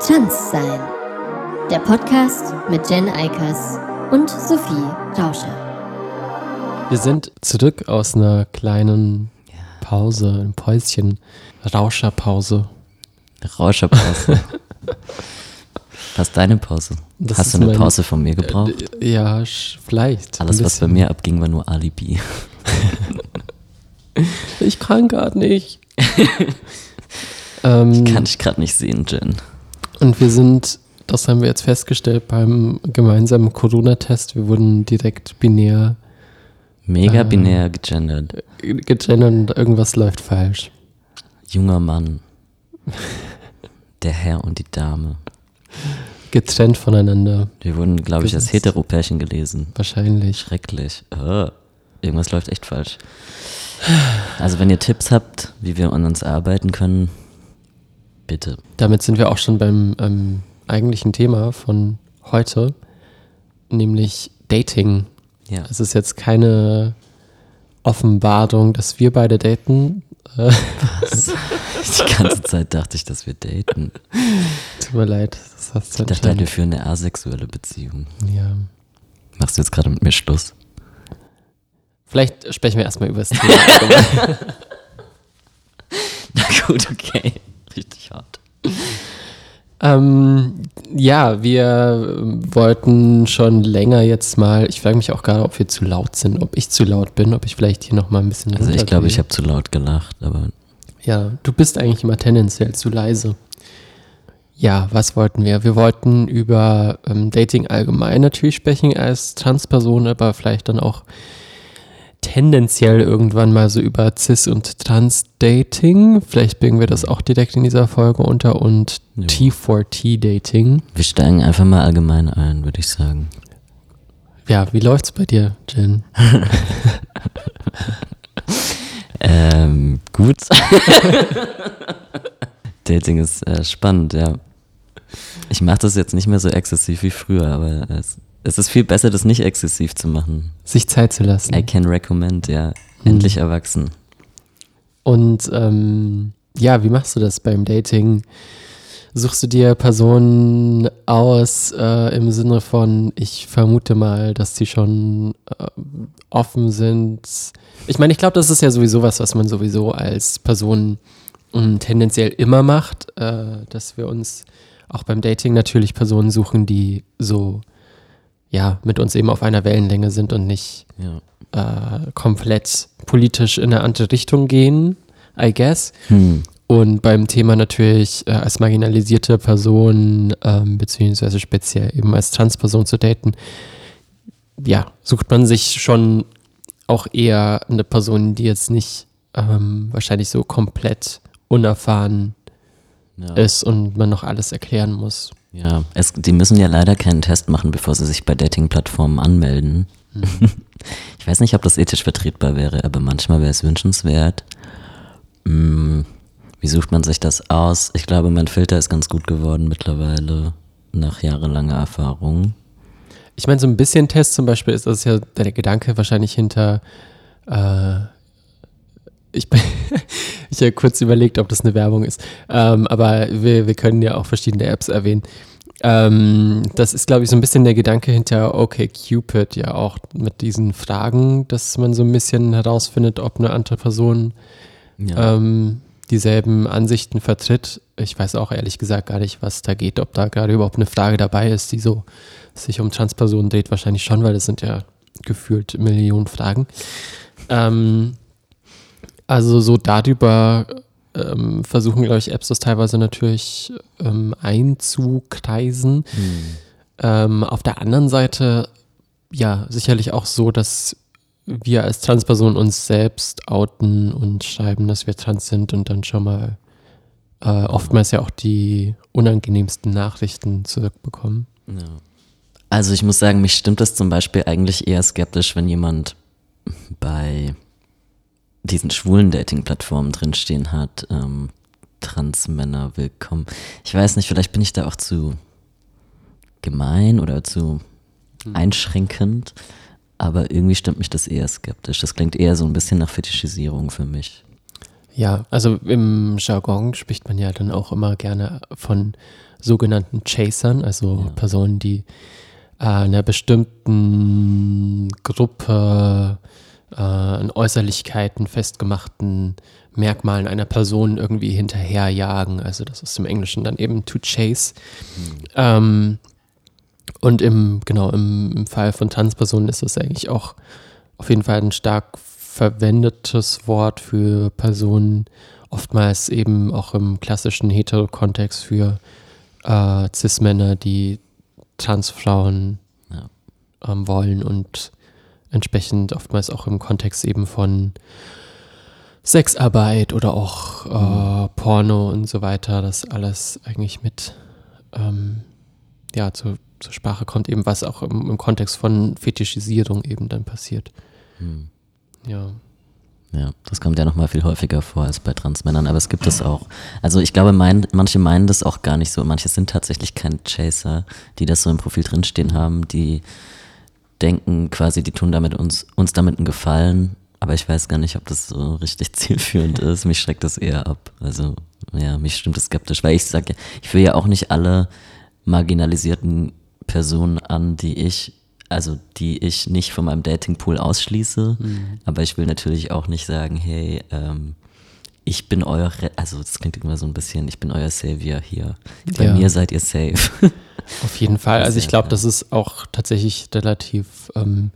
Trans sein. Der Podcast mit Jen Eikers und Sophie Rauscher. Wir sind zurück aus einer kleinen Pause, ein Päuschen, Rauscherpause. Rauscherpause. Was ist deine Pause? Das Hast du eine mein- Pause von mir gebraucht? Äh, Ja, vielleicht. Alles, was bei mir abging, war nur Alibi. Ich kann gerade nicht. ähm, Kann ich gerade nicht sehen, Jen. Und wir sind, das haben wir jetzt festgestellt beim gemeinsamen Corona-Test, wir wurden direkt binär Mega Äh. binär gegendert. gegendert und irgendwas läuft falsch. Junger Mann. Der Herr und die Dame. Getrennt voneinander, Wir wurden, glaube ich, als. Heteropärchen gelesen. wahrscheinlich. Schrecklich. Oh, irgendwas läuft echt falsch. Also, wenn ihr Tipps habt, wie wir an uns arbeiten können, bitte. Damit sind wir auch schon beim ähm, eigentlichen Thema von heute, nämlich Dating. Ja. Es ist jetzt keine Offenbarung, dass wir beide daten. Äh, Die ganze Zeit dachte ich, dass wir daten. tut mir leid, das hast du Ich dachte, wir anscheinend. führen eine asexuelle Beziehung. Ja. Machst du jetzt gerade mit mir Schluss? Vielleicht sprechen wir erstmal über das Thema. Na gut, okay. Richtig hart. ähm, ja, wir ähm, wollten schon länger jetzt mal, ich frage mich auch gerade, ob wir zu laut sind, ob ich zu laut bin, ob ich vielleicht hier nochmal ein bisschen Also ich glaube, ich habe zu laut gelacht, aber Ja, du bist eigentlich immer tendenziell zu leise. Ja, was wollten wir? Wir wollten über ähm, Dating allgemein natürlich sprechen als Transperson, aber vielleicht dann auch tendenziell irgendwann mal so über Cis- und Trans-Dating. Vielleicht bringen wir das auch direkt in dieser Folge unter und Ja. T4T-Dating. wir steigen einfach mal allgemein ein, würde ich sagen. Ja, wie läuft's bei dir, Jen? Ähm, gut. Dating ist äh, spannend, ja. Ich mache das jetzt nicht mehr so exzessiv wie früher, aber es, es ist viel besser, das nicht exzessiv zu machen. Sich Zeit zu lassen. I can recommend, ja. Hm. Endlich erwachsen. Und ähm, ja, wie machst du das beim Dating? Suchst du dir Personen aus äh, im Sinne von, ich vermute mal, dass sie schon äh, offen sind? Ich meine, ich glaube, das ist ja sowieso was, was man sowieso als Person ähm, tendenziell immer macht, äh, dass wir uns auch beim Dating natürlich Personen suchen, die so, ja, mit uns eben auf einer Wellenlänge sind und nicht Ja. äh, komplett politisch in eine andere Richtung gehen, I guess. Hm. Und beim Thema natürlich äh, als marginalisierte Person, ähm, beziehungsweise speziell eben als Transperson zu daten, ja, sucht man sich schon auch eher eine Person, die jetzt nicht ähm, wahrscheinlich so komplett unerfahren Ja. ist und man noch alles erklären muss. Ja, es, die müssen ja leider keinen Test machen, bevor sie sich bei Dating-Plattformen anmelden. Ich weiß nicht, ob das ethisch vertretbar wäre, aber manchmal wäre es wünschenswert. Hm, wie sucht man sich das aus? Ich glaube, mein Filter ist ganz gut geworden mittlerweile, nach jahrelanger Erfahrung. Ich meine, so ein bisschen Test zum Beispiel ist das ja der Gedanke wahrscheinlich hinter. Äh, ich habe kurz überlegt, ob das eine Werbung ist. Ähm, aber wir, wir können ja auch verschiedene Apps erwähnen. Ähm, das ist, glaube ich, so ein bisschen der Gedanke hinter OkCupid ja auch mit diesen Fragen, dass man so ein bisschen herausfindet, ob eine andere Person Ja, ähm, dieselben Ansichten vertritt. Ich weiß auch ehrlich gesagt gar nicht, was da geht, ob da gerade überhaupt eine Frage dabei ist, die so sich um Transpersonen dreht. Wahrscheinlich schon, weil das sind ja gefühlt Millionen Fragen. Ähm, also so darüber ähm, versuchen, glaube ich, Apps das teilweise natürlich ähm, einzukreisen. hm, Ähm, auf der anderen Seite, ja, sicherlich auch so, dass wir als Transperson uns selbst outen und schreiben, dass wir trans sind und dann schon mal äh, oftmals ja auch die unangenehmsten Nachrichten zurückbekommen. ja. Also ich muss sagen, mich stimmt das zum Beispiel eigentlich eher skeptisch, wenn jemand bei diesen schwulen Dating-Plattformen drinstehen hat, ähm, Transmänner willkommen. Ich weiß nicht, vielleicht bin ich da auch zu gemein oder zu einschränkend, aber irgendwie stimmt mich das eher skeptisch. Das klingt eher so ein bisschen nach Fetischisierung für mich. Ja, also im Jargon spricht man ja dann auch immer gerne von sogenannten Chasern, also Ja. Personen, die äh, einer bestimmten Gruppe äh, an Äußerlichkeiten festgemachten Merkmalen einer Person irgendwie hinterherjagen. Also das ist im Englischen dann eben to chase. Ähm, und im, genau, im, im Fall von Transpersonen ist das eigentlich auch auf jeden Fall ein stark verwendetes Wort für Personen, oftmals eben auch im klassischen Hetero-Kontext für äh, Cis-Männer, die Transfrauen Ja. ähm, wollen und entsprechend oftmals auch im Kontext eben von Sexarbeit oder auch äh, Porno und so weiter, das alles eigentlich mit ähm, ja, zu, zur Sprache kommt, eben was auch im, im Kontext von Fetischisierung eben dann passiert. Hm. Ja. Ja, das kommt ja noch mal viel häufiger vor als bei Transmännern, aber es gibt es auch. Also ich glaube, mein, manche meinen das auch gar nicht so. Manche sind tatsächlich keine Chaser, die das so im Profil drinstehen haben, die denken quasi, die tun damit uns, uns damit einen Gefallen, aber ich weiß gar nicht, ob das so richtig zielführend ist. Mich schreckt das eher ab. Also ja, mich stimmt das skeptisch, weil ich sage, ich will ja auch nicht alle marginalisierten Personen an, die ich, also die ich nicht von meinem Datingpool ausschließe, aber ich will natürlich auch nicht sagen, hey, ähm, ich bin euer, Re also das klingt immer so ein bisschen, ich bin euer Savior hier. Bei Ja. mir seid ihr safe. Auf jeden Fall. Also ich glaube, das ist auch tatsächlich relativ ähm,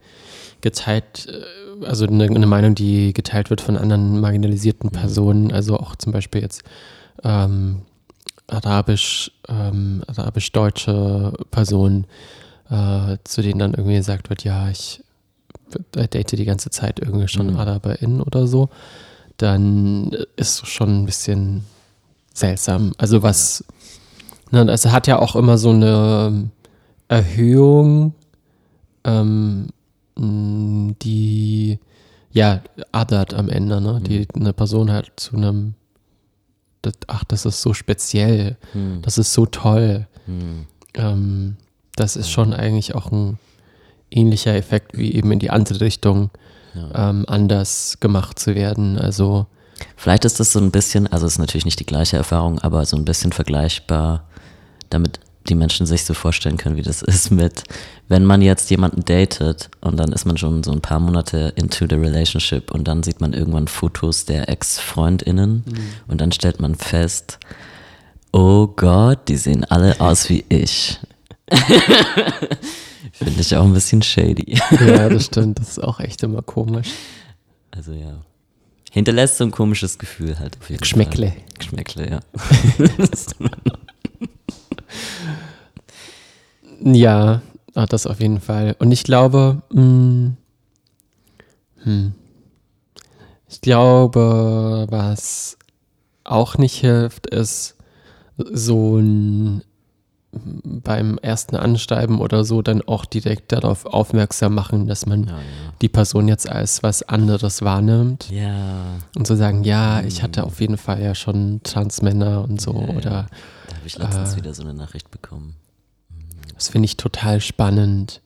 geteilt, äh, also eine, eine Meinung, die geteilt wird von anderen marginalisierten Personen, also auch zum Beispiel jetzt ähm, arabisch, ähm, arabisch-deutsche Personen, äh, zu denen dann irgendwie gesagt wird, ja, ich date die ganze Zeit irgendwie schon Mhm. AraberInnen oder so, dann ist es schon ein bisschen seltsam. Also was, ne, also hat ja auch immer so eine ähm, Erhöhung, ähm, die ja othert am Ende, ne? Die eine Person halt zu einem, das, ach, das ist so speziell, Hm, das ist so toll. hm, Ähm, das ist schon eigentlich auch ein ähnlicher Effekt wie eben in die andere Richtung ja. ähm, anders gemacht zu werden. Also Vielleicht ist das so ein bisschen, also es ist natürlich nicht die gleiche Erfahrung, aber so ein bisschen vergleichbar, damit die Menschen sich so vorstellen können, wie das ist mit, wenn man jetzt jemanden datet und dann ist man schon so ein paar Monate into the relationship und dann sieht man irgendwann Fotos der Ex-FreundInnen und dann stellt man fest, oh Gott, die sehen alle aus wie ich. Finde ich auch ein bisschen shady. ja, das stimmt, das ist auch echt immer komisch. Also ja. Hinterlässt so ein komisches Gefühl halt auf jeden Geschmäckle. Fall. Geschmäckle, ja. Ja, ah, das auf jeden Fall. Und ich glaube, mh, hm, ich glaube, was auch nicht hilft, ist so ein beim ersten Anschreiben oder so dann auch direkt darauf aufmerksam machen, dass man Ja, ja. die Person jetzt als was anderes wahrnimmt. Ja, und zu sagen, ja, ich hatte auf jeden Fall ja schon Transmänner und so oder habe ich letztens Äh. wieder so eine Nachricht bekommen. das finde ich total spannend.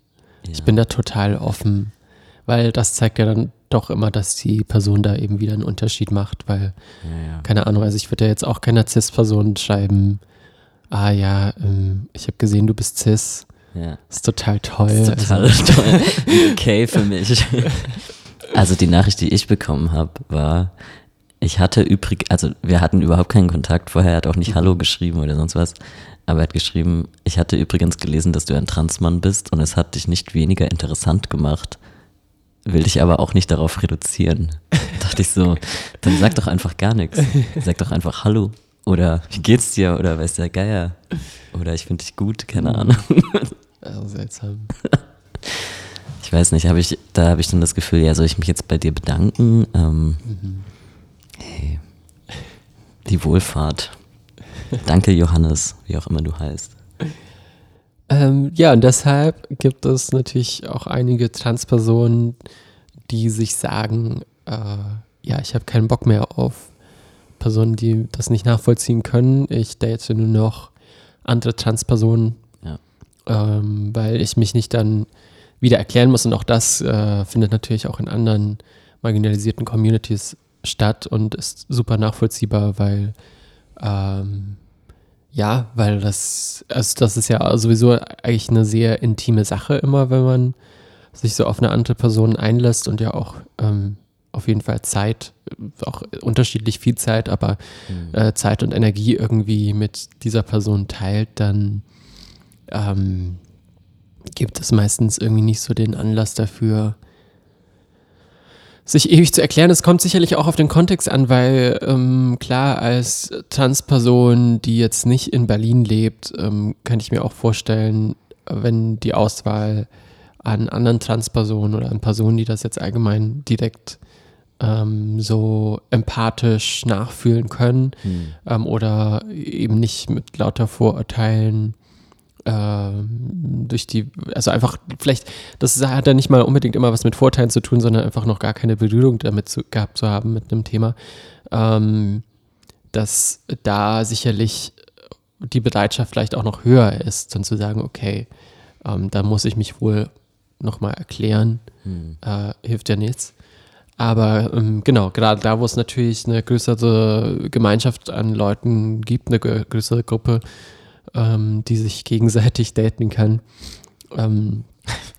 Ja. Ich bin da total offen, weil das zeigt ja dann doch immer, dass die Person da eben wieder einen Unterschied macht, weil, ja, ja. keine Ahnung, also ich würde ja jetzt auch keiner Cis-Person schreiben, ah ja, ähm, ich habe gesehen, du bist Cis, ja. ist total toll. Das ist total Also, toll. Okay für mich. Also die Nachricht, die ich bekommen habe, war, ich hatte übrig, also wir hatten überhaupt keinen Kontakt vorher, er hat auch nicht Hallo geschrieben oder sonst was, aber er hat geschrieben, ich hatte übrigens gelesen, dass du ein Transmann bist und es hat dich nicht weniger interessant gemacht, will dich aber auch nicht darauf reduzieren. dachte ich so, dann sag doch einfach gar nichts. Sag doch einfach Hallo oder wie geht's dir oder weiß der Geier oder ich finde dich gut, keine Ahnung. also seltsam. Ich weiß nicht, hab ich, da habe ich dann das Gefühl, ja, soll ich mich jetzt bei dir bedanken? Ähm, Hey, die Wohlfahrt. Danke, Johannes, wie auch immer du heißt. Ähm, ja, und deshalb gibt es natürlich auch einige Transpersonen, die sich sagen, äh, ja, ich habe keinen Bock mehr auf Personen, die das nicht nachvollziehen können. Ich date nur noch andere Transpersonen, Ja. ähm, weil ich mich nicht dann wieder erklären muss. Und auch das äh, findet natürlich auch in anderen marginalisierten Communities statt und ist super nachvollziehbar, weil ähm, ja, weil das, also das ist ja sowieso eigentlich eine sehr intime Sache immer, wenn man sich so auf eine andere Person einlässt und ja auch ähm, auf jeden Fall Zeit, auch unterschiedlich viel Zeit, aber mhm. äh, Zeit und Energie irgendwie mit dieser Person teilt, dann ähm, gibt es meistens irgendwie nicht so den Anlass dafür, sich ewig zu erklären. Es kommt sicherlich auch auf den Kontext an, weil ähm, klar, als Transperson, die jetzt nicht in Berlin lebt, ähm, kann ich mir auch vorstellen, wenn die Auswahl an anderen Transpersonen oder an Personen, die das jetzt allgemein direkt ähm, so empathisch nachfühlen können hm. ähm, oder eben nicht mit lauter Vorurteilen durch die, also einfach, vielleicht, das hat ja nicht mal unbedingt immer was mit Vorteilen zu tun, sondern einfach noch gar keine Berührung damit zu, gehabt zu haben mit einem Thema, ähm, dass da sicherlich die Bereitschaft vielleicht auch noch höher ist, dann zu sagen, okay, ähm, da muss ich mich wohl nochmal erklären, hm. äh, hilft ja nichts. Aber ähm, genau, gerade da, wo es natürlich eine größere Gemeinschaft an Leuten gibt, eine größere Gruppe, ähm, die sich gegenseitig daten kann, ähm,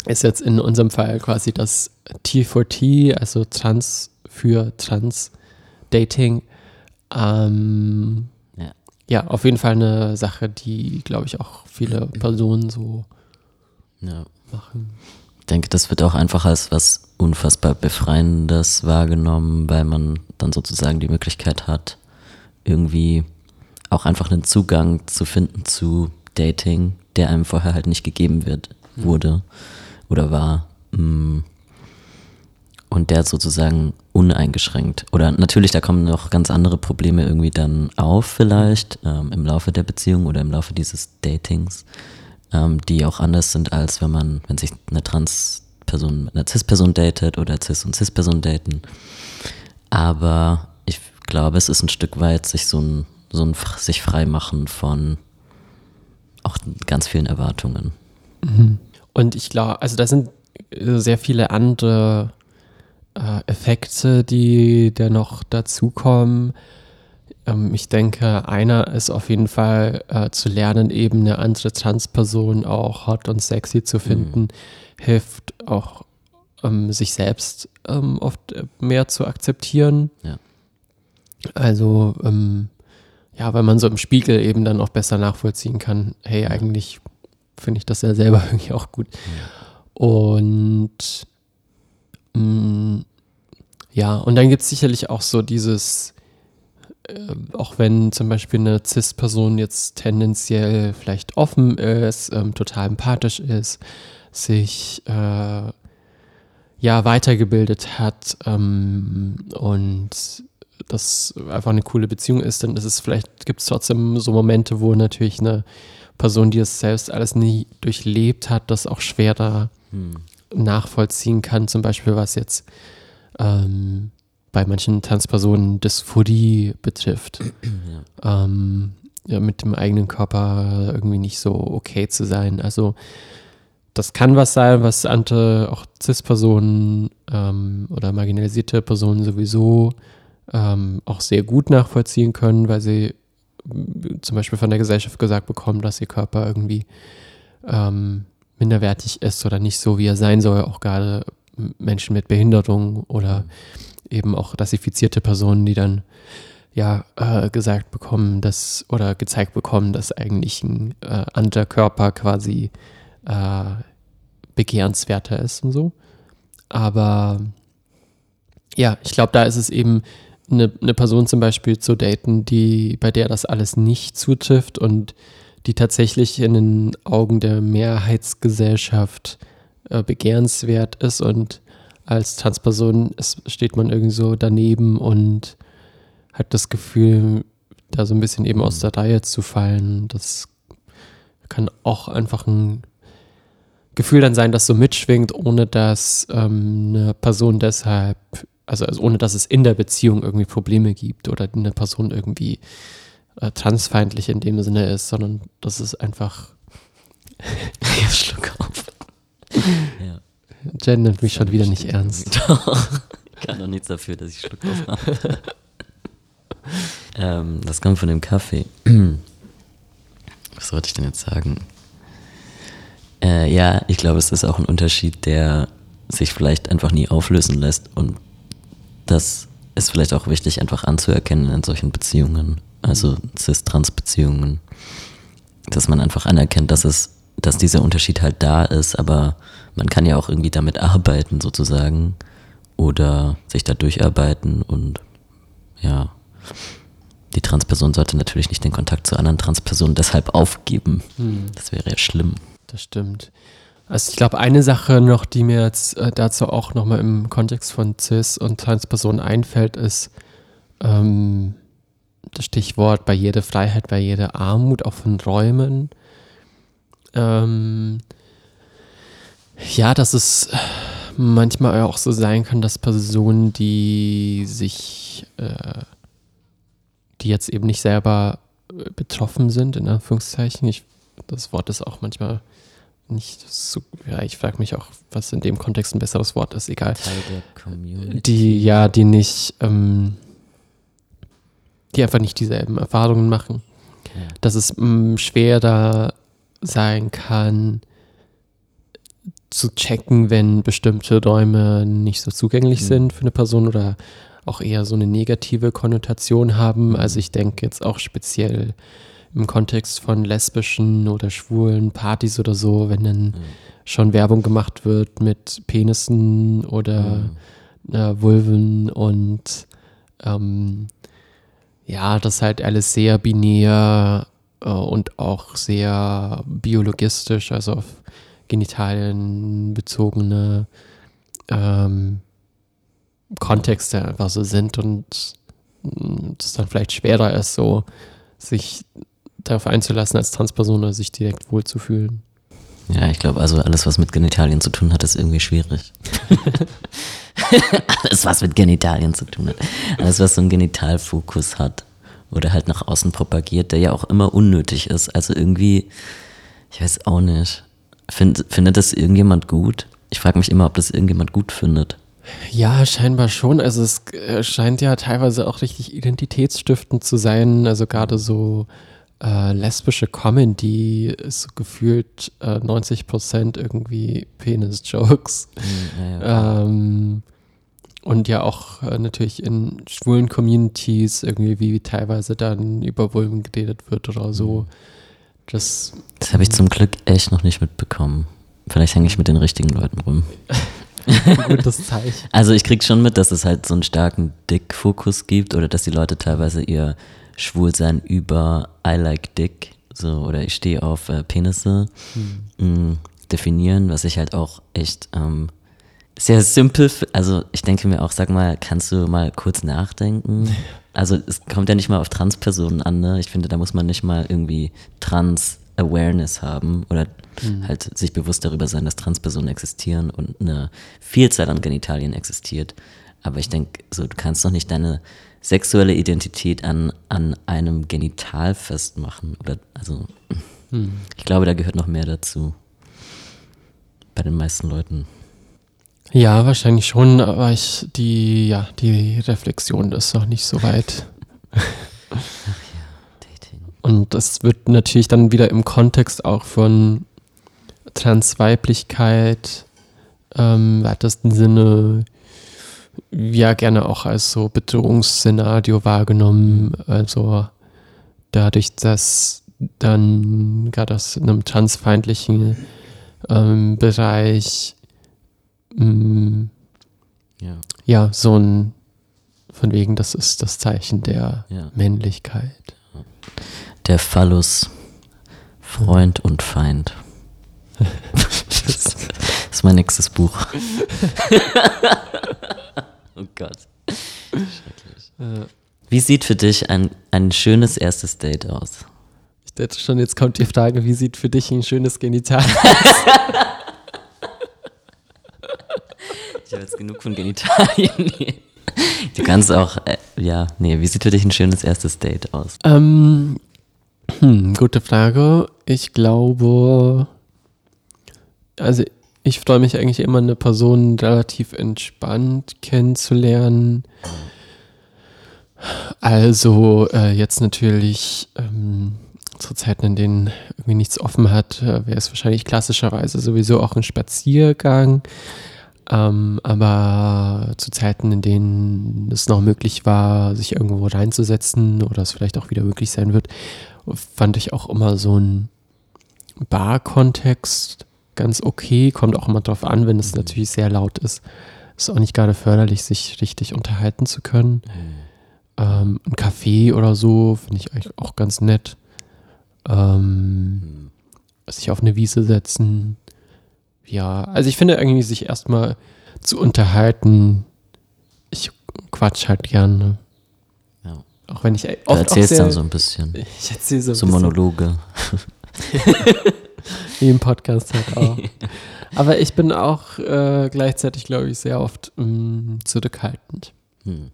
ist jetzt in unserem Fall quasi das T4T, also Trans für Trans-Dating. Ähm, ja. ja. auf jeden Fall eine Sache, die, glaube ich, auch viele Personen so ja. machen. Ich denke, das wird auch einfach als was unfassbar Befreiendes wahrgenommen, weil man dann sozusagen die Möglichkeit hat, irgendwie auch einfach einen Zugang zu finden zu Dating, der einem vorher halt nicht gegeben wird, hm. wurde oder war. Mm. Und der sozusagen uneingeschränkt. Oder natürlich, da kommen noch ganz andere Probleme irgendwie dann auf, vielleicht ähm, im Laufe der Beziehung oder im Laufe dieses Datings, ähm, die auch anders sind, als wenn man, wenn sich eine Trans-Person mit einer Cis-Person datet oder Cis und Cis-Person daten. Aber ich glaube, es ist ein Stück weit sich so ein so ein sich freimachen von auch ganz vielen Erwartungen. Mhm. Und ich glaube, also da sind äh, sehr viele andere äh, Effekte, die da noch dazukommen. Ähm, ich denke, einer ist auf jeden Fall äh, zu lernen, eben eine andere Transperson auch hot und sexy zu finden, mhm. hilft auch ähm, sich selbst ähm, oft äh, mehr zu akzeptieren. Ja. Also ähm, ja, weil man so im Spiegel eben dann auch besser nachvollziehen kann, hey, eigentlich finde ich das ja selber irgendwie auch gut. Und mh, mm, ja, und dann gibt es sicherlich auch so dieses, äh, auch wenn zum Beispiel eine CIS-Person jetzt tendenziell vielleicht offen ist, ähm, total empathisch ist, sich äh, ja weitergebildet hat ähm, und das einfach eine coole Beziehung ist, dann ist es vielleicht, gibt es trotzdem so Momente, wo natürlich eine Person, die es selbst alles nie durchlebt hat, das auch schwerer hm. nachvollziehen kann. Zum Beispiel, was jetzt ähm, bei manchen Transpersonen Dysphorie betrifft. Ja. Ähm, ja, mit dem eigenen Körper irgendwie nicht so okay zu sein. Also das kann was sein, was andere, auch CIS-Personen ähm, oder marginalisierte Personen sowieso ähm, auch sehr gut nachvollziehen können, weil sie äh, zum Beispiel von der Gesellschaft gesagt bekommen, dass ihr Körper irgendwie ähm, minderwertig ist oder nicht so, wie er sein soll, auch gerade Menschen mit Behinderung oder eben auch rassifizierte Personen, die dann ja äh, gesagt bekommen, dass oder gezeigt bekommen, dass eigentlich ein äh, anderer Körper quasi äh, begehrenswerter ist und so. Aber ja, ich glaube, da ist es eben eine, eine Person zum Beispiel zu daten, die, bei der das alles nicht zutrifft und die tatsächlich in den Augen der Mehrheitsgesellschaft äh, begehrenswert ist und als Transperson ist, steht man irgendwie so daneben und hat das Gefühl, da so ein bisschen eben aus der Reihe zu fallen. Das kann auch einfach ein Gefühl dann sein, das so mitschwingt, ohne dass ähm, eine Person deshalb also, also, ohne dass es in der Beziehung irgendwie Probleme gibt oder eine Person irgendwie äh, transfeindlich in dem Sinne ist, sondern das ist einfach. Jetzt Schluck auf. ja. Jen nimmt mich schon wieder nicht ernst. kann doch nichts dafür, dass ich Schluck drauf habe. ähm, das kommt von dem Kaffee. Was wollte ich denn jetzt sagen? Äh, ja, ich glaube, es ist auch ein Unterschied, der sich vielleicht einfach nie auflösen lässt. Und das ist vielleicht auch wichtig, einfach anzuerkennen in solchen Beziehungen, also cis-trans-Beziehungen, dass man einfach anerkennt, dass es, dass dieser Unterschied halt da ist, aber man kann ja auch irgendwie damit arbeiten sozusagen oder sich da durcharbeiten und ja, die Transperson sollte natürlich nicht den Kontakt zu anderen Transpersonen deshalb aufgeben. Hm. Das wäre ja schlimm. Das stimmt. Also ich glaube, eine Sache noch, die mir jetzt äh, dazu auch nochmal im Kontext von Cis und Transpersonen einfällt, ist ähm, das Stichwort Barrierefreiheit, Barrierearmut, auch von Räumen. Ähm, ja, dass es manchmal auch so sein kann, dass Personen, die sich, äh, die jetzt eben nicht selber äh, betroffen sind, in Anführungszeichen, ich, das Wort ist auch manchmal nicht so, ja, ich frage mich auch, was in dem Kontext ein besseres Wort ist, egal. Teil der Community. Die, ja, die nicht, ähm, die einfach nicht dieselben Erfahrungen machen. Ja. Dass es mh, schwerer sein kann, zu checken, wenn bestimmte Räume nicht so zugänglich Mhm. sind für eine Person oder auch eher so eine negative Konnotation haben. Mhm. Also ich denke jetzt auch speziell im Kontext von lesbischen oder schwulen Partys oder so, wenn dann Mhm. schon Werbung gemacht wird mit Penissen oder Mhm. äh, Vulven und ähm, ja, das halt alles sehr binär äh, und auch sehr biologistisch, also auf Genitalien bezogene ähm, Kontexte einfach so sind und mm, es dann vielleicht schwerer ist, so sich darauf einzulassen als Transperson sich direkt wohlzufühlen. Ja, ich glaube, also alles, was mit Genitalien zu tun hat, ist irgendwie schwierig. alles, was mit Genitalien zu tun hat. Alles, was so einen Genitalfokus hat oder halt nach außen propagiert, der ja auch immer unnötig ist. Also irgendwie, ich weiß auch nicht. Find, findet das irgendjemand gut? Ich frage mich immer, ob das irgendjemand gut findet. Ja, scheinbar schon. Also es äh, scheint ja teilweise auch richtig identitätsstiftend zu sein. Also gerade so äh, lesbische Comedy ist so gefühlt äh, 90 Prozent irgendwie Penis-Jokes. Hm, ja. Ähm, und ja auch äh, natürlich in schwulen Communities irgendwie, wie teilweise dann über Vulven geredet wird oder so. Das, Das habe ich zum Glück echt noch nicht mitbekommen. Vielleicht hänge ich mit den richtigen Leuten rum. gutes Zeichen. Also ich krieg schon mit, dass es halt so einen starken Dick-Fokus gibt oder dass die Leute teilweise ihr Schwulsein über I like Dick so oder ich stehe auf äh, Penisse mh, definieren, was ich halt auch echt ähm, sehr simpel, also ich denke mir auch, sag mal, kannst du mal kurz nachdenken? Also es kommt ja nicht mal auf Transpersonen an, ne? Ich finde, da muss man nicht mal irgendwie Trans-Awareness haben oder halt sich bewusst darüber sein, dass Transpersonen existieren und eine Vielzahl an Genitalien existiert. Aber ich denke, so, du kannst doch nicht deine sexuelle Identität an, an einem Genital festmachen. Oder, also, ich glaube, da gehört noch mehr dazu. Bei den meisten Leuten. Ja, wahrscheinlich schon, aber ich, die, ja, die Reflexion ist noch nicht so weit. Dating. Und das wird natürlich dann wieder im Kontext auch von Transweiblichkeit ähm, im weitesten Sinne ja gerne auch als so Bedrohungsszenario wahrgenommen. Also dadurch, dass dann gerade aus einem transfeindlichen ähm, Bereich mh, Ja, ja so ein von wegen, das ist das Zeichen der ja. Männlichkeit. Der Phallus, Freund und Feind. das ist mein nächstes Buch. oh Gott. Schrecklich. Wie sieht für dich ein, ein schönes erstes Date aus? Ich dachte schon, jetzt kommt die Frage, wie sieht für dich ein schönes Genital? Ich habe jetzt genug von Genitalien. Nee. Du kannst auch, äh, ja, nee, wie sieht für dich ein schönes erstes Date aus? ähm, hm, gute Frage. Ich glaube, also ich freue mich eigentlich immer, eine Person relativ entspannt kennenzulernen. Also äh, jetzt natürlich ähm, zu Zeiten, in denen irgendwie nichts offen hat, äh, wäre es wahrscheinlich klassischerweise sowieso auch ein Spaziergang. Ähm, aber zu Zeiten, in denen es noch möglich war, sich irgendwo reinzusetzen oder es vielleicht auch wieder möglich sein wird, fand ich auch immer so ein Bar-Kontext ganz okay. Kommt auch immer drauf an, wenn es natürlich sehr laut ist. Ist auch nicht gerade förderlich, sich richtig unterhalten zu können. Ähm, ein Café oder so finde ich eigentlich auch ganz nett. Ähm, sich auf eine Wiese setzen. Ja, also ich finde irgendwie, sich erstmal zu unterhalten. Ich quatsch halt gerne. Ja. Auch wenn ich Du oft auch erzählst sehr, dann so ein bisschen. Ich erzähle so, ein So bisschen, Monologe. wie im Podcast halt auch. Aber ich bin auch äh, gleichzeitig, glaube ich, sehr oft mh, zurückhaltend. Hm.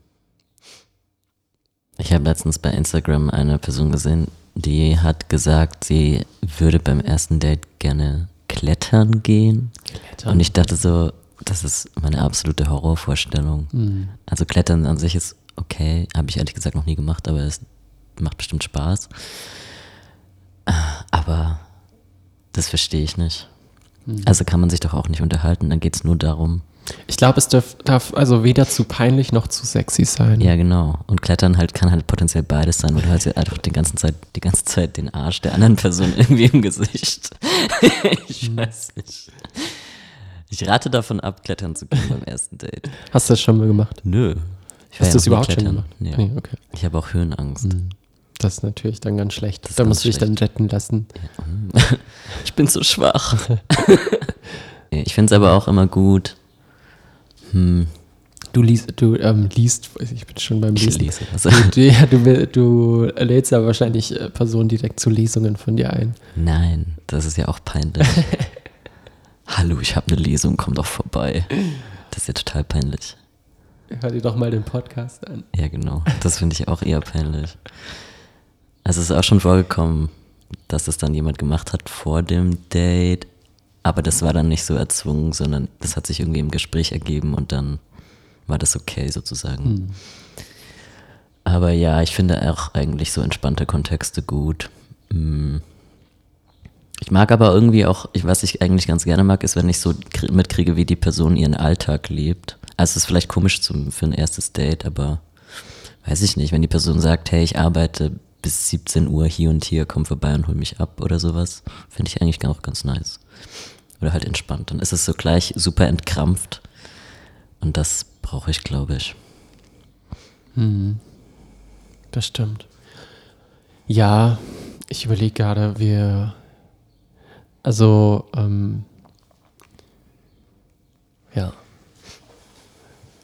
Ich habe letztens bei Instagram eine Person gesehen, die hat gesagt, sie würde beim ersten Date gerne klettern gehen. Und ich dachte so, das ist meine absolute Horrorvorstellung. Hm. Also Klettern an sich ist okay, habe ich ehrlich gesagt noch nie gemacht, aber es macht bestimmt Spaß. Aber das verstehe ich nicht. Also kann man sich doch auch nicht unterhalten, dann geht es nur darum, Ich glaube, es darf, darf also weder zu peinlich noch zu sexy sein. Ja, genau. Und Klettern halt kann halt potenziell beides sein, weil du halt einfach die ganze Zeit, die ganze Zeit den Arsch der anderen Person irgendwie im Gesicht. ich weiß nicht. Ich rate davon ab, klettern zu gehen beim ersten Date. Hast du das schon mal gemacht? Nö. Ich Hast du das überhaupt schon klettern. gemacht? Nee. Nee, okay. Ich habe auch Höhenangst. Das ist natürlich dann ganz schlecht. ist da musst du dich dann retten lassen. Ich bin so schwach. ich finde es aber auch immer gut. Hm, Du liest, du ähm, liest, ich bin schon beim ich Lesen. lese. Also, Du, ja, du, du lädst ja wahrscheinlich äh, Personen direkt zu Lesungen von dir ein. nein, das ist ja auch peinlich. Hallo, ich habe eine Lesung, komm doch vorbei. Das ist ja total peinlich. Hör dir doch mal den Podcast an. Ja, genau. Das finde ich auch eher peinlich. Also es ist auch schon vorgekommen, dass das dann jemand gemacht hat vor dem Date, aber das war dann nicht so erzwungen, sondern das hat sich irgendwie im Gespräch ergeben und dann war das okay sozusagen. Aber ja, ich finde auch eigentlich so entspannte Kontexte gut. Mm. Ich mag aber irgendwie auch, ich, was ich eigentlich ganz gerne mag, ist, wenn ich so krie- mitkriege, wie die Person ihren Alltag lebt. Also es ist vielleicht komisch zum, für ein erstes Date, aber weiß ich nicht, wenn die Person sagt, hey, ich arbeite bis 17 Uhr hier und hier, komm vorbei und hol mich ab oder sowas, finde ich eigentlich auch ganz nice. Oder halt entspannt. Dann ist es so gleich super entkrampft. Und das brauche ich, glaube ich. Das stimmt. Ja, ich überlege gerade, wir. Also, ähm, ja.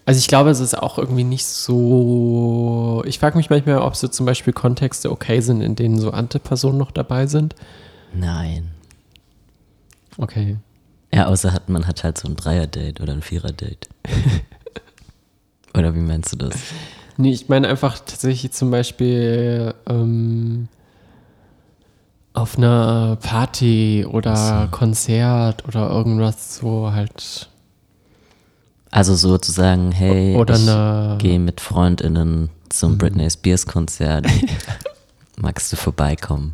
Also ich glaube, es ist auch irgendwie nicht so. Ich frage mich manchmal, ob so zum Beispiel Kontexte okay sind, in denen so Ante-Personen noch dabei sind. Nein. Okay. Ja, außer hat, man hat halt so ein Dreier-Date oder ein Vierer-Date. oder wie meinst du das? Nee, ich meine einfach tatsächlich zum Beispiel ähm, auf einer Party oder so. Konzert oder irgendwas so halt. Also sozusagen, hey, Oder ich gehe mit FreundInnen zum Britney Spears Konzert. Magst du vorbeikommen?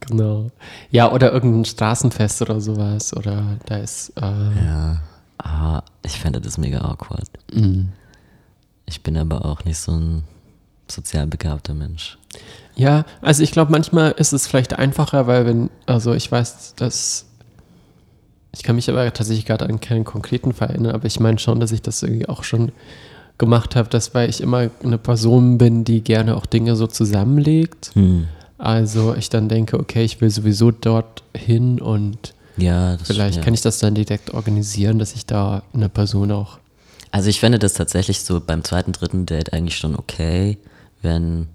Genau. Ja, oder irgendein Straßenfest oder sowas. Oder da ist. Äh, Ja. Ah, ich fände das mega awkward. mm. Ich bin aber auch nicht so ein sozial begabter Mensch. Ja, also ich glaube, manchmal ist es vielleicht einfacher, weil wenn, also ich weiß, dass. Ich kann mich aber tatsächlich gerade an keinen konkreten Fall erinnern, aber ich meine schon, dass ich das irgendwie auch schon gemacht habe, dass weil ich immer eine Person bin, die gerne auch Dinge so zusammenlegt. Hm. Also ich dann denke, okay, ich will sowieso dort hin und Ja, das vielleicht ja. kann ich das dann direkt organisieren, dass ich da eine Person auch. Also ich fände das tatsächlich so beim zweiten, dritten Date eigentlich schon okay, wenn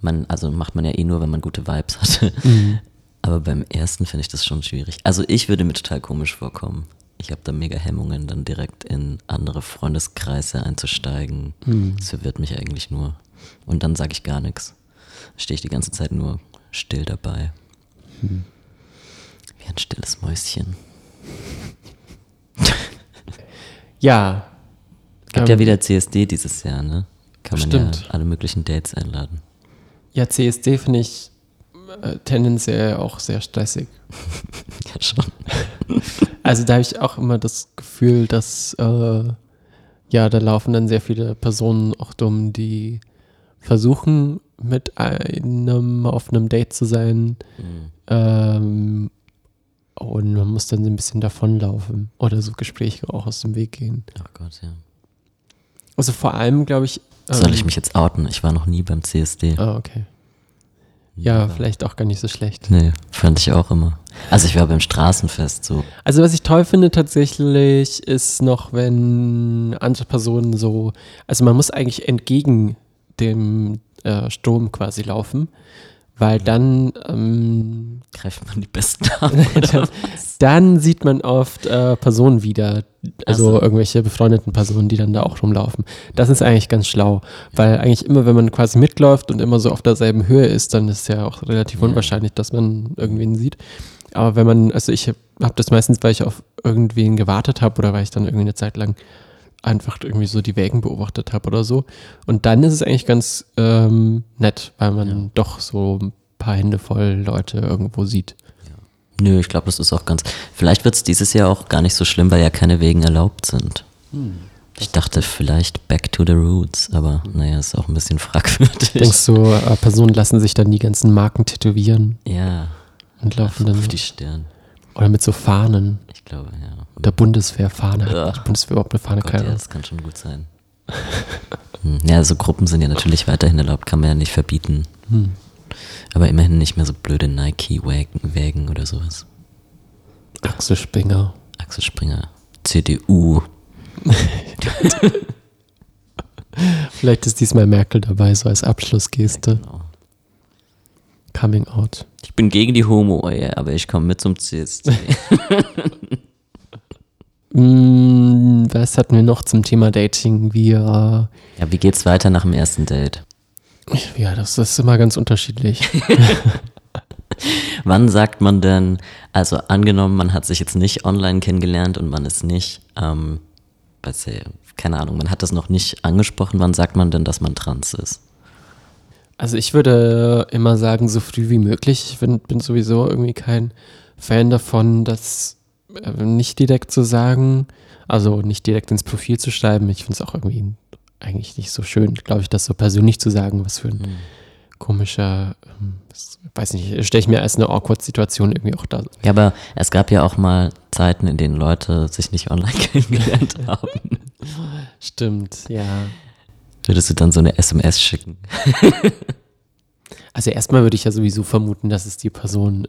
man, also macht man ja eh nur, wenn man gute Vibes hat. Aber beim ersten finde ich das schon schwierig. Also ich würde mir total komisch vorkommen. Ich habe da mega Hemmungen, dann direkt in andere Freundeskreise einzusteigen. Das verwirrt mich eigentlich nur. Und dann sage ich gar nichts. Stehe ich die ganze Zeit nur still dabei. Wie ein stilles Mäuschen. Ja. Gibt ähm, ja wieder CSD dieses Jahr, ne? Kann man Stimmt. ja alle möglichen Dates einladen. Ja, CSD finde ich äh, tendenziell auch sehr stressig. Ja, schon. Also da habe ich auch immer das Gefühl, dass äh, ja, da laufen dann sehr viele Personen auch dumm, die versuchen, mit einem auf einem Date zu sein. Mhm. Ähm, und man muss dann so ein bisschen davonlaufen oder so Gespräche auch aus dem Weg gehen. Oh Gott, ja. Also vor allem, glaube ich. Soll ähm, ich mich jetzt outen? Ich war noch nie beim CSD. Ah, okay. Ja, vielleicht auch gar nicht so schlecht. Nee, fand ich auch immer. Also ich war beim Straßenfest so. Also was ich toll finde tatsächlich ist noch, wenn andere Personen so, also man muss eigentlich entgegen dem äh, Strom quasi laufen, weil dann, ähm, Greift man die Besten ab. dann, dann sieht man oft äh, Personen wieder, also Ach so. irgendwelche befreundeten Personen, die dann da auch rumlaufen. Das ist eigentlich ganz schlau, weil eigentlich immer, wenn man quasi mitläuft und immer so auf derselben Höhe ist, dann ist es ja auch relativ Ja. unwahrscheinlich, dass man irgendwen sieht. Aber wenn man, also ich habe das meistens, weil ich auf irgendwen gewartet habe oder weil ich dann irgendwie eine Zeit lang einfach irgendwie so die Wägen beobachtet habe oder so. Und dann ist es eigentlich ganz ähm, nett, weil man Ja. doch so ein paar Hände voll Leute irgendwo sieht. Nö, ich glaube, das ist auch ganz. Vielleicht wird es dieses Jahr auch gar nicht so schlimm, weil ja keine Wegen erlaubt sind. Ich dachte vielleicht back to the roots, aber naja, ist auch ein bisschen fragwürdig. Denkst du, äh, Personen lassen sich dann die ganzen Marken tätowieren ja, und laufen dann auf die Stirn. oder mit so Fahnen, Ich glaube, ja. Der Bundeswehrfahne. Ja. Hat die Bundeswehr überhaupt eine Fahne? Gott, Keine ja, das kann schon gut sein. Hm, Ja, so Gruppen sind ja natürlich weiterhin erlaubt, kann man ja nicht verbieten. Hm. Aber immerhin nicht mehr so blöde Nike-Wägen oder sowas. Axel Springer. Axel Springer, CDU. Vielleicht ist diesmal Merkel dabei, so als Abschlussgeste. Genau. Coming out. Ich bin gegen die Homo-Ehe, aber ich komme mit zum CSD. Mm, was hatten wir noch zum Thema Dating? Wir, ja, wie geht's weiter nach dem ersten Date? ja, das ist immer ganz unterschiedlich. Wann sagt man denn, also angenommen, man hat sich jetzt nicht online kennengelernt und man ist nicht, ähm, ich, keine Ahnung, man hat das noch nicht angesprochen, wann sagt man denn, dass man trans ist? Also ich würde immer sagen, so früh wie möglich. Ich bin, bin sowieso irgendwie kein Fan davon, das äh, nicht direkt zu sagen, also nicht direkt ins Profil zu schreiben. Ich finde es auch irgendwie eigentlich nicht so schön, glaube ich, das so persönlich zu sagen, was für ein Hm. komischer, ähm, das, weiß nicht, stelle ich mir als eine awkward Situation irgendwie auch da. Ja, aber es gab ja auch mal Zeiten, in denen Leute sich nicht online kennengelernt haben. Stimmt, ja. Würdest du dann so eine SMS schicken? Also erstmal würde ich ja sowieso vermuten, dass es die Person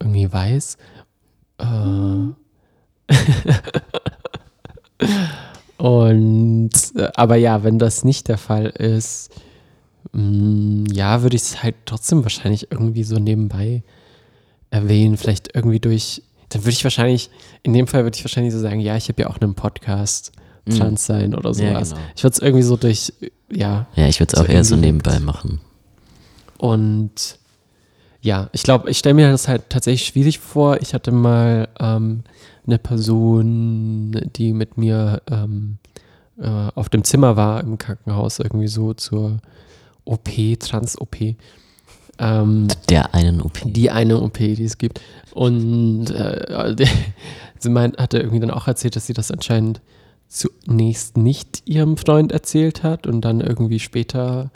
irgendwie weiß. Äh, und äh, aber ja, wenn das nicht der Fall ist, mh, ja, würde ich es halt trotzdem wahrscheinlich irgendwie so nebenbei erwähnen. Vielleicht irgendwie durch. Dann würde ich wahrscheinlich, in dem Fall würde ich wahrscheinlich so sagen, ja, ich habe ja auch einen Podcast, Mhm. trans sein oder Ja, sowas. genau. Ich würde es irgendwie so durch, ja, Ja, ich würde es So auch eher so nebenbei machen. Und ja, ich glaube, ich stelle mir das halt tatsächlich schwierig vor. Ich hatte mal ähm, eine Person, die mit mir ähm, äh, auf dem Zimmer war im Krankenhaus, irgendwie so zur OP, Trans-OP. Ähm, Der einen OP. die eine OP, die es gibt. Und äh, sie meint, hatte irgendwie dann auch erzählt, dass sie das anscheinend zunächst nicht ihrem Freund erzählt hat und dann irgendwie später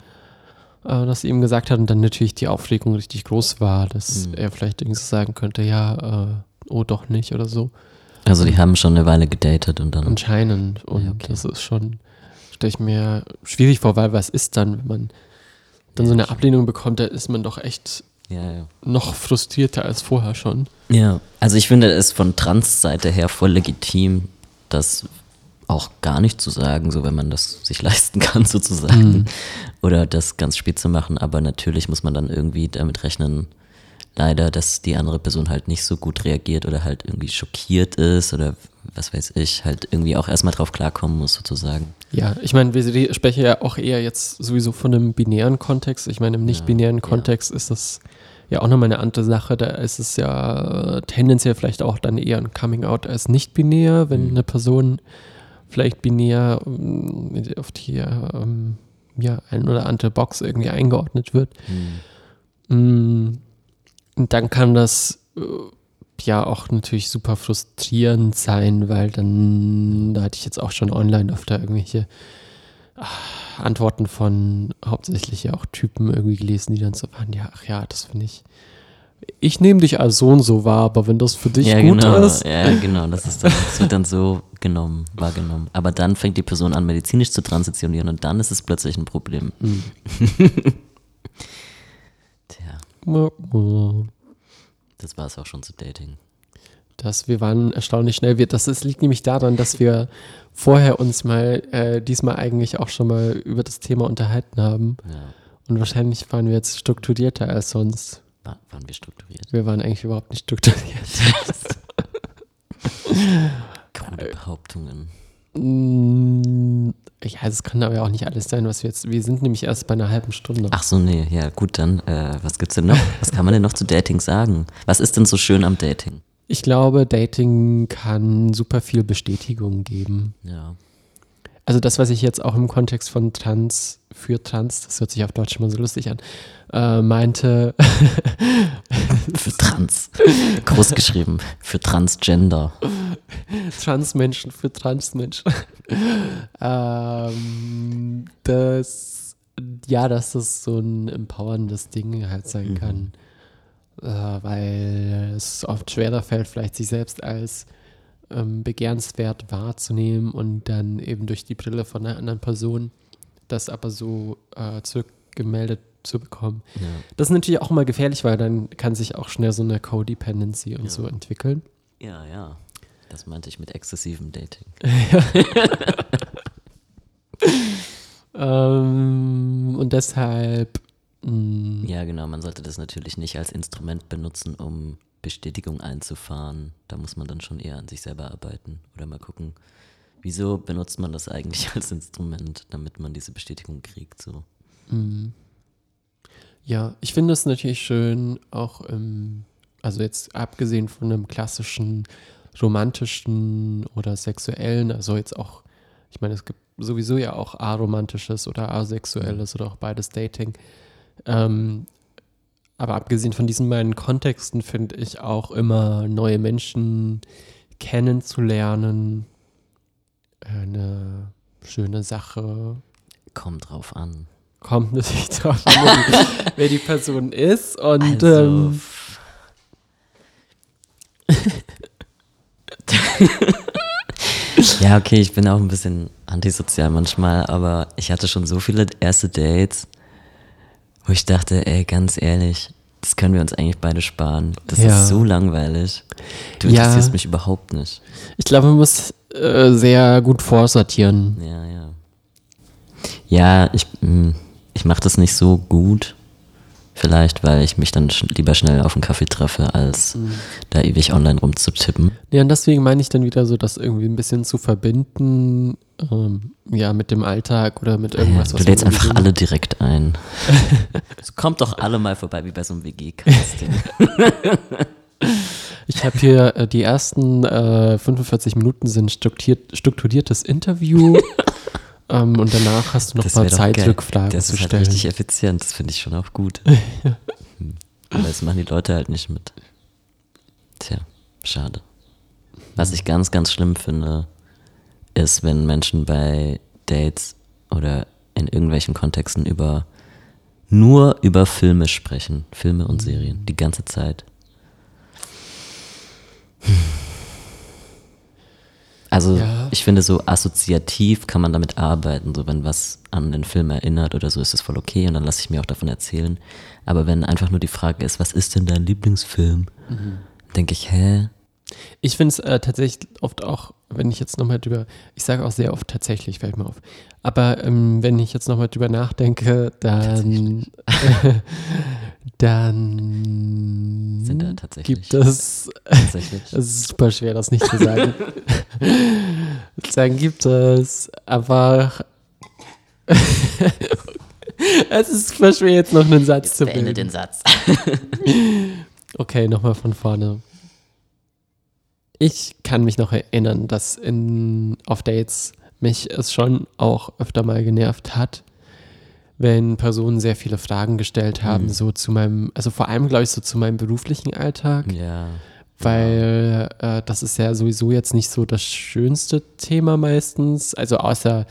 äh, das ihm gesagt hat und dann natürlich die Aufregung richtig groß war, dass Mhm. er vielleicht irgendwie so sagen könnte, ja, äh, oh doch nicht oder so. Also die haben schon eine Weile gedatet und dann. Anscheinend. Und Ja, okay. das ist schon, stelle ich mir schwierig vor, weil was ist dann, wenn man dann so eine Ablehnung bekommt, da ist man doch echt Ja, ja. noch frustrierter als vorher schon. Ja, also ich finde es von Trans-Seite her voll legitim, das auch gar nicht zu sagen, so wenn man das sich leisten kann sozusagen. Oder das ganz spät zu machen, aber natürlich muss man dann irgendwie damit rechnen, leider, dass die andere Person halt nicht so gut reagiert oder halt irgendwie schockiert ist oder was weiß ich, halt irgendwie auch erstmal drauf klarkommen muss sozusagen. Ja, ich meine, wir re- sprechen ja auch eher jetzt sowieso von einem binären Kontext. Ich meine, im nicht-binären ja. Kontext ist das ja auch nochmal eine andere Sache. Da ist es ja tendenziell vielleicht auch dann eher ein Coming-out als nicht-binär, wenn Mhm. eine Person vielleicht binär ähm, auf die ähm, ja, ein oder andere Box irgendwie eingeordnet wird. Hm. Mm, Und dann kann das äh, ja auch natürlich super frustrierend sein, weil dann, da hatte ich jetzt auch schon online öfter irgendwelche ah, Antworten von hauptsächlich ja auch Typen irgendwie gelesen, die dann so waren, ja, ach ja, das finde ich. Ich nehme dich als so und so wahr, aber wenn das für dich ja, gut genau, ist, ja, genau. Das, ist dann, das wird dann so genommen, wahrgenommen. Aber dann fängt die Person an, medizinisch zu transitionieren und dann ist es plötzlich ein Problem. Hm. Tja, das war es auch schon zu Dating. dass wir waren erstaunlich schnell. Wir, das ist, liegt nämlich daran, dass wir vorher uns mal äh, diesmal eigentlich auch schon mal über das Thema unterhalten haben. Ja, Und wahrscheinlich waren wir jetzt strukturierter als sonst. War, waren wir strukturiert. Wir waren eigentlich überhaupt nicht strukturiert. Krude Behauptungen. Mm, ja, es kann aber auch nicht alles sein, was wir jetzt. Wir sind nämlich erst bei einer halben Stunde. Ach so, nee, ja, gut, dann, äh, was gibt's denn noch? Was kann man denn noch zu Dating sagen? Was ist denn so schön am Dating? Ich glaube, Dating kann super viel Bestätigung geben. Ja. Also das, was ich jetzt auch im Kontext von Trans für Trans, das hört sich auf Deutsch immer so lustig an, äh, meinte, Für Trans. Groß geschrieben. Für Transgender. Transmenschen für Transmenschen, ähm, dass, ja, dass das so ein empowerndes Ding halt sein Mhm. kann, äh, weil es oft schwerer fällt, vielleicht sich selbst als ähm, begehrenswert wahrzunehmen und dann eben durch die Brille von einer anderen Person das aber so äh, zurückgemeldet zu bekommen. Ja. Das ist natürlich auch immer gefährlich, weil dann kann sich auch schnell so eine Codependency und Ja. so entwickeln. ja, ja. Das meinte ich mit exzessivem Dating. Ähm, und deshalb, mh, Ja, genau. Man sollte das natürlich nicht als Instrument benutzen, um Bestätigung einzufahren. Da muss man dann schon eher an sich selber arbeiten oder mal gucken, wieso benutzt man das eigentlich als Instrument, damit man diese Bestätigung kriegt. So. mh. ja, ich finde es natürlich schön, auch im, also jetzt abgesehen von einem klassischen romantischen oder sexuellen, also jetzt auch, ich meine, es gibt sowieso ja auch aromantisches oder asexuelles oder auch beides Dating. Ähm, aber abgesehen von diesen beiden Kontexten finde ich auch immer neue Menschen kennenzulernen eine schöne Sache. Kommt drauf an. Kommt natürlich drauf an, wer die, Person ist. Und Also, ähm, ja, okay, ich bin auch ein bisschen antisozial manchmal, aber ich hatte schon so viele erste Dates, wo ich dachte, ey, ganz ehrlich, das können wir uns eigentlich beide sparen. Das Ja. ist so langweilig. Du Ja. interessierst mich überhaupt nicht. ich glaube, man muss äh, sehr gut vorsortieren. Ja, ja. Ja, ich, mm, ich mache das nicht so gut. Vielleicht, weil ich mich dann sch lieber schnell auf einen Kaffee treffe, als Mhm. da ewig online rumzutippen. Ja, und deswegen meine ich dann wieder so, das irgendwie ein bisschen zu verbinden, ähm, ja, mit dem Alltag oder mit Ja, irgendwas, du was lädst einfach alle direkt ein. Es kommt doch alle mal vorbei, wie bei so einem WG-Casting. Ich habe hier äh, die ersten äh, 45 Minuten sind strukturiert, strukturiertes Interview. ähm, und danach hast du noch mal wär doch Zeit, geil. Rückfragen Das zu ist halt stellen. richtig effizient, das finde ich schon auch gut. Hm. Aber das machen die Leute halt nicht mit. Tja, schade. Was ich ganz, ganz schlimm finde, ist, wenn Menschen bei Dates oder in irgendwelchen Kontexten über nur über Filme sprechen. Filme und Serien. Die ganze Zeit. Also Ja. Ich finde, so assoziativ kann man damit arbeiten. So wenn was an den Film erinnert oder so, ist das voll okay und dann lasse ich mir auch davon erzählen. Aber wenn einfach nur die Frage ist, was ist denn dein Lieblingsfilm, denke ich, hä? Ich finde es äh, tatsächlich oft auch, wenn ich jetzt nochmal drüber, ich sage auch sehr oft tatsächlich, fällt mir auf. Aber ähm, wenn ich jetzt nochmal drüber nachdenke, dann, dann Sind da tatsächlich. gibt es, Tatsächlich. es ist super schwer, das nicht zu sagen. dann gibt es einfach, es ist super schwer, jetzt noch einen Satz zu Beende bilden. den Satz. Okay, nochmal von vorne. ich kann mich noch erinnern, dass in, auf Dates mich es schon auch öfter mal genervt hat, wenn Personen sehr viele Fragen gestellt haben, Mhm. so zu meinem, also vor allem glaube ich so zu meinem beruflichen Alltag, Ja. weil äh, das ist ja sowieso jetzt nicht so das schönste Thema meistens, also außer,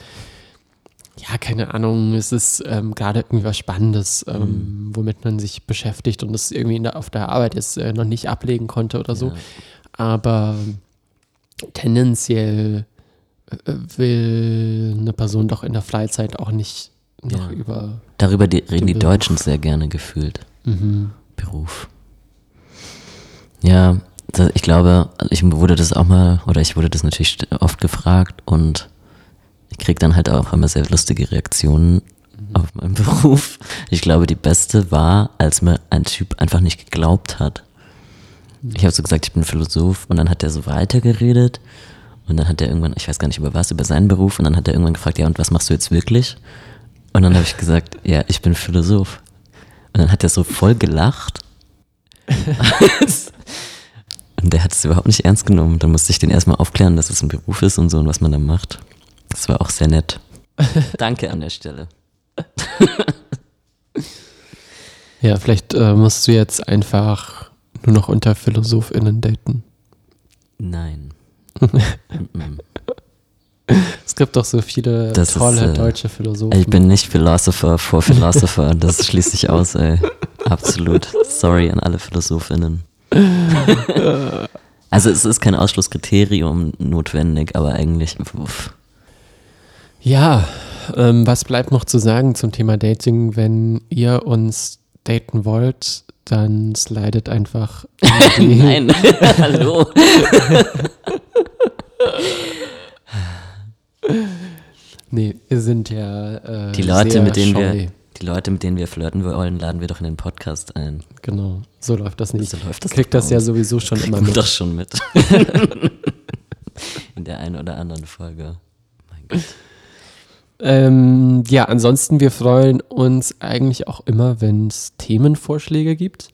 ja, keine Ahnung, es ist ähm, gerade irgendwie was Spannendes, ähm, womit man sich beschäftigt und das irgendwie der, auf der Arbeit jetzt äh, noch nicht ablegen konnte oder so. Ja. Aber tendenziell äh, will eine Person doch in der Freizeit auch nicht noch Ja. über. Darüber die, reden die Beruf. Deutschen sehr gerne gefühlt. Mhm. Beruf. Ja, da, ich glaube, ich wurde das auch mal, oder ich wurde das natürlich oft gefragt und ich kriege dann halt auch immer sehr lustige Reaktionen auf meinen Beruf. Ich glaube, die beste war, als mir ein Typ einfach nicht geglaubt hat. Ich habe so gesagt, ich bin Philosoph und dann hat er so weitergeredet und dann hat er irgendwann, ich weiß gar nicht über was, über seinen Beruf und dann hat er irgendwann gefragt, ja und was machst du jetzt wirklich? Und dann habe ich gesagt, ja, ich bin Philosoph. Und dann hat er so voll gelacht. und der hat es überhaupt nicht ernst genommen. Dann musste ich den erstmal aufklären, dass es ein Beruf ist und so und was man da macht. Das war auch sehr nett. Danke an der Stelle. Ja, vielleicht äh, musst du jetzt einfach nur noch unter PhilosophInnen daten. Nein. Mhm. Es gibt doch so viele Das ist, tolle äh, deutsche Philosophen. Ich bin nicht Philosopher vor Philosopher. Das schließt sich aus, ey. Absolut. Sorry an alle Philosophinnen. Also es ist kein Ausschlusskriterium notwendig, aber eigentlich. Uff. Ja, ähm, was bleibt noch zu sagen zum Thema Dating? Wenn ihr uns daten wollt, dann slidet einfach. Nein, hallo. Nee, wir sind ja. Äh, Die Leute, mit denen scheu. wir, die Leute, mit denen wir flirten wollen, laden wir doch in den Podcast ein. Genau, so läuft das nicht. So läuft das Kriegt das ja sowieso schon immer mit. doch schon mit. in der einen oder anderen Folge. Mein Gott. Ähm, ja, ansonsten, wir freuen uns eigentlich auch immer, wenn es Themenvorschläge gibt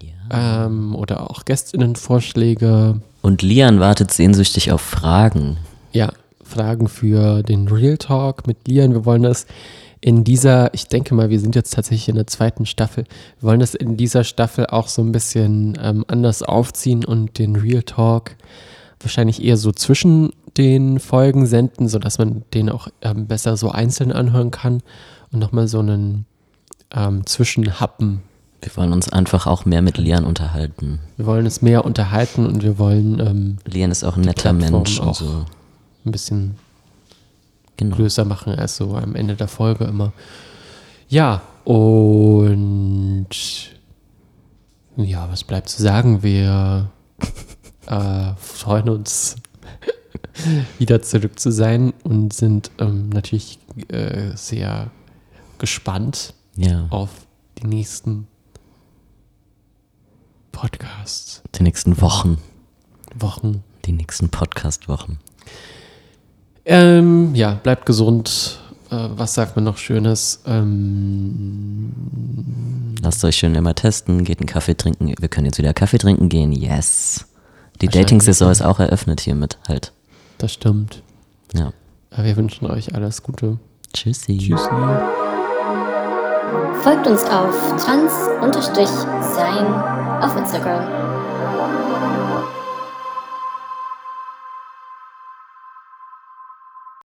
Ja. ähm, oder auch GästInnenvorschläge. Und Lian wartet sehnsüchtig auf Fragen. Ja, Fragen für den Real Talk mit Lian. Wir wollen das in dieser, ich denke mal, wir sind jetzt tatsächlich in der zweiten Staffel. Wir wollen das in dieser Staffel auch so ein bisschen ähm, anders aufziehen und den Real Talk wahrscheinlich eher so zwischen den Folgen senden, sodass man den auch ähm, besser so einzeln anhören kann und nochmal so einen ähm, Zwischenhappen. Wir wollen uns einfach auch mehr mit Lian unterhalten. Wir wollen es mehr unterhalten und wir wollen ähm, Lian ist auch ein netter Mensch und auch. so. Ein bisschen Genau. größer machen als so am Ende der Folge immer. Ja, und ja, was bleibt zu sagen? Wir äh, freuen uns, wieder zurück zu sein und sind ähm, natürlich äh, sehr gespannt Ja, auf die nächsten Podcasts, die nächsten Wochen. Wochen. Die nächsten Podcast-Wochen. Ähm, ja, bleibt gesund. Äh, was sagt man noch Schönes? Ähm, Lasst euch schön immer testen, geht einen Kaffee trinken. Wir können jetzt wieder Kaffee trinken gehen. Yes. Die Dating-Saison ist auch eröffnet hiermit halt. das stimmt. Ja. Wir wünschen euch alles Gute. Tschüssi. Tschüssi. Folgt uns auf trans-sein auf Instagram.